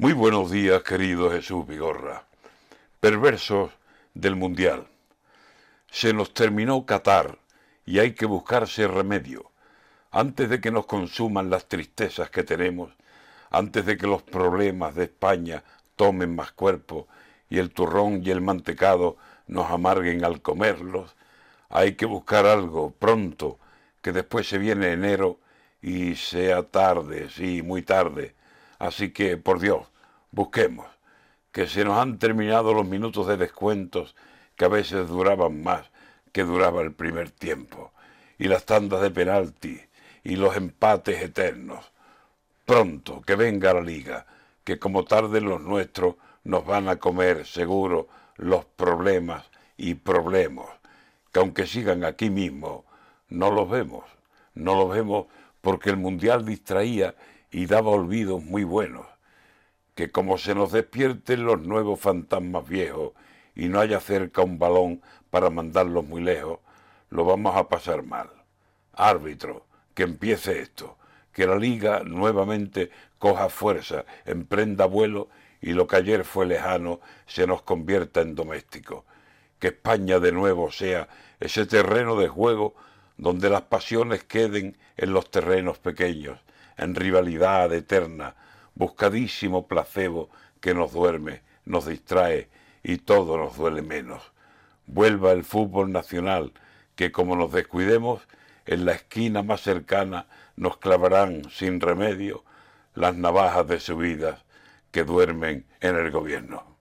Muy buenos días, querido Jesús Vigorra. Perversos del Mundial. Se nos terminó Qatar y hay que buscarse remedio. Antes de que nos consuman las tristezas que tenemos, antes de que los problemas de España tomen más cuerpo y el turrón y el mantecado nos amarguen al comerlos, hay que buscar algo pronto, que después se viene enero y sea tarde, sí, muy tarde Así que, por Dios, busquemos, que se nos han terminado los minutos de descuentos que a veces duraban más que duraba el primer tiempo, y las tandas de penalti y los empates eternos. Pronto, que venga la liga, que como tarde los nuestros nos van a comer seguro los problemas y problemas, que aunque sigan aquí mismo, no los vemos, no los vemos porque el Mundial distraía y daba olvidos muy buenos, que como se nos despierten los nuevos fantasmas viejos y no haya cerca un balón para mandarlos muy lejos, lo vamos a pasar mal. Árbitro, que empiece esto, que la liga nuevamente coja fuerza, emprenda vuelo y lo que ayer fue lejano se nos convierta en doméstico. Que España de nuevo sea ese terreno de juego donde las pasiones queden en los terrenos pequeños en rivalidad eterna, buscadísimo placebo que nos duerme, nos distrae y todo nos duele menos. Vuelva el fútbol nacional, que como nos descuidemos, en la esquina más cercana nos clavarán sin remedio las navajas de subidas que duermen en el gobierno.